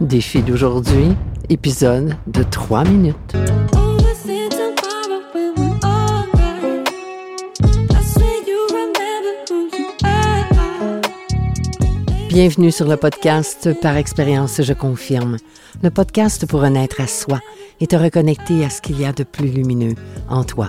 Défi d'aujourd'hui, épisode de 3 minutes. Bienvenue sur le podcast Par expérience, je confirme. Le podcast pour renaître à soi et te reconnecter à ce qu'il y a de plus lumineux en toi.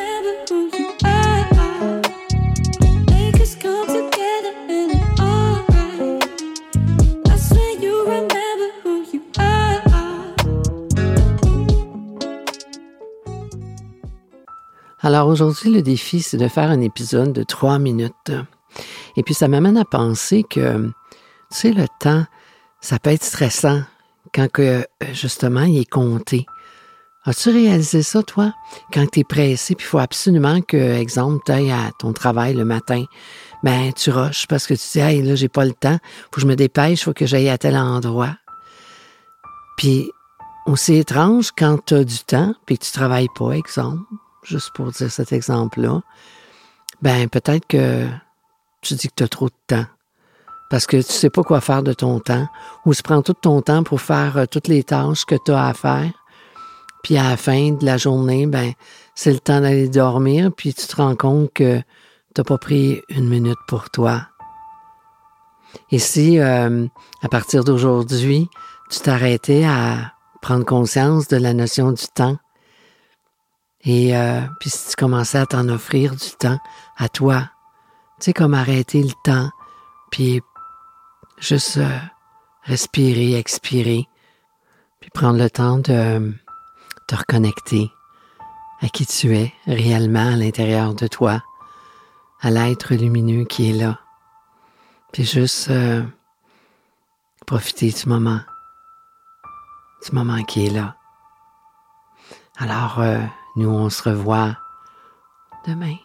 Alors aujourd'hui, le défi, c'est de faire un épisode de trois minutes. Et puis ça m'amène à penser que, tu sais, le temps, ça peut être stressant quand que, justement, il est compté. As-tu réalisé ça, toi? Quand tu es pressé, puis il faut absolument que, exemple, tu ailles à ton travail le matin, ben tu rushes parce que tu dis, hey, là, j'ai pas le temps, faut que je me dépêche, faut que j'aille à tel endroit. Puis, aussi étrange quand tu as du temps, puis que tu travailles pas, exemple, juste pour dire cet exemple-là, ben peut-être que tu dis que tu trop de temps. Parce que tu sais pas quoi faire de ton temps, ou tu prends tout ton temps pour faire euh, toutes les tâches que tu as à faire. Puis à la fin de la journée, ben c'est le temps d'aller dormir, puis tu te rends compte que tu pas pris une minute pour toi. Et si, euh, à partir d'aujourd'hui, tu t'arrêtais à prendre conscience de la notion du temps, et euh, puis si tu commençais à t'en offrir du temps à toi, tu sais, comme arrêter le temps, puis juste euh, respirer, expirer, puis prendre le temps de te reconnecter à qui tu es réellement à l'intérieur de toi, à l'être lumineux qui est là. Puis juste euh, profiter du moment, du moment qui est là. Alors, nous, on se revoit demain.